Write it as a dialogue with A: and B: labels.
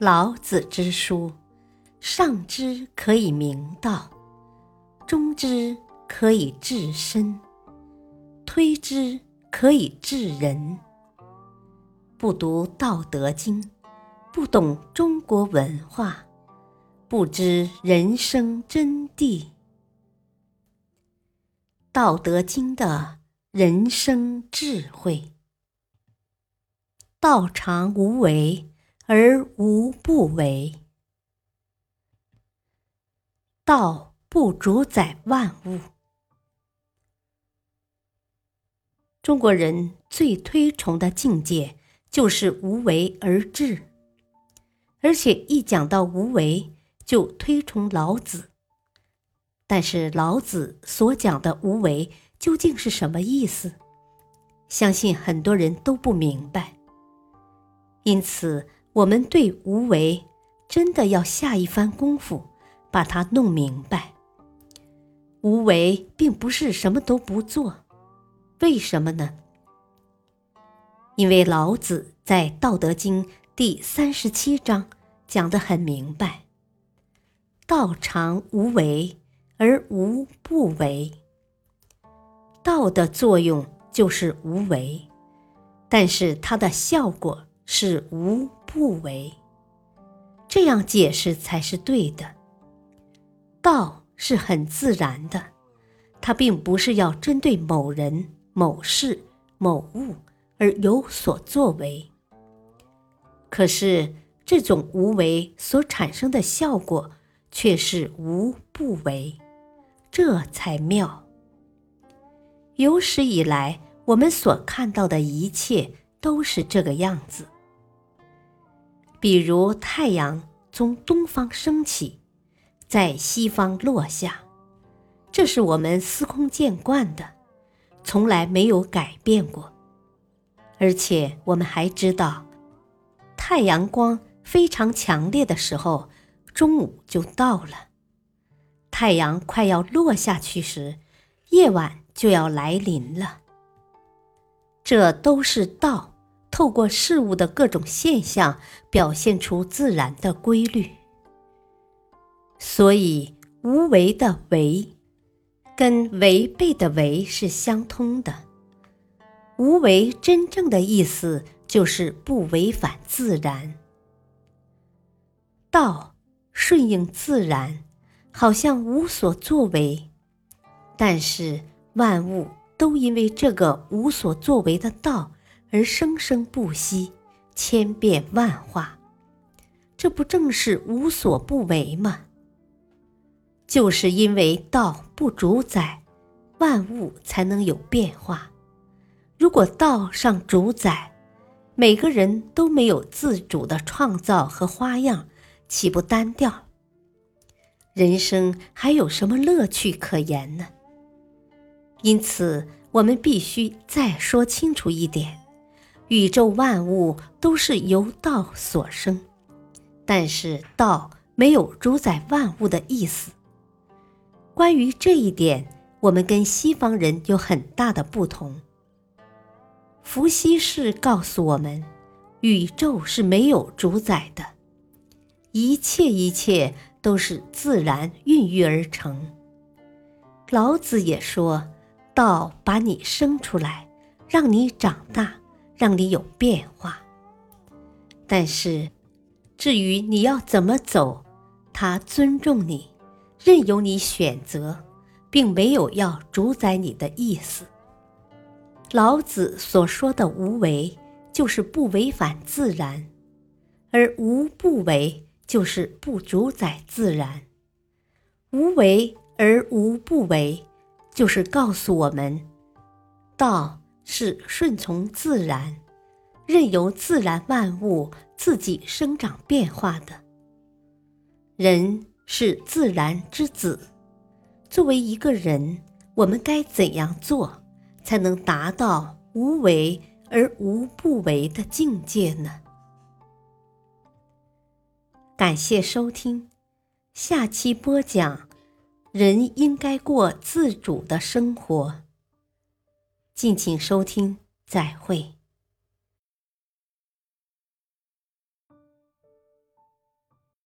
A: 老子之书，上之可以明道，中之可以治身，推之可以治人。不读《道德经》，不懂中国文化，不知人生真谛。《道德经》的人生智慧：道常无为。而无不为，道不主宰万物。中国人最推崇的境界就是无为而治，而且一讲到无为，就推崇老子。但是老子所讲的无为究竟是什么意思？相信很多人都不明白，因此。我们对无为真的要下一番功夫，把它弄明白。无为并不是什么都不做，为什么呢？因为老子在《道德经》第三十七章讲得很明白：“道常无为而无不为。”道的作用就是无为，但是它的效果是无。不为，这样解释才是对的。道是很自然的，它并不是要针对某人、某事、某物而有所作为。可是这种无为所产生的效果却是无不为，这才妙。有史以来，我们所看到的一切都是这个样子。比如太阳从东方升起，在西方落下，这是我们司空见惯的，从来没有改变过。而且我们还知道，太阳光非常强烈的时候，中午就到了；太阳快要落下去时，夜晚就要来临了。这都是道。透过事物的各种现象，表现出自然的规律。所以，无为的“为”跟违背的“违”是相通的。无为真正的意思就是不违反自然。道顺应自然，好像无所作为，但是万物都因为这个无所作为的道。而生生不息，千变万化，这不正是无所不为吗？就是因为道不主宰，万物才能有变化。如果道上主宰，每个人都没有自主的创造和花样，岂不单调？人生还有什么乐趣可言呢？因此，我们必须再说清楚一点。宇宙万物都是由道所生，但是道没有主宰万物的意思。关于这一点，我们跟西方人有很大的不同。伏羲氏告诉我们，宇宙是没有主宰的，一切一切都是自然孕育而成。老子也说，道把你生出来，让你长大。让你有变化，但是至于你要怎么走，他尊重你，任由你选择，并没有要主宰你的意思。老子所说的无为，就是不违反自然；而无不为，就是不主宰自然。无为而无不为，就是告诉我们，道。是顺从自然，任由自然万物自己生长变化的。人是自然之子，作为一个人，我们该怎样做，才能达到无为而无不为的境界呢？感谢收听，下期播讲：人应该过自主的生活。敬请收听，再会。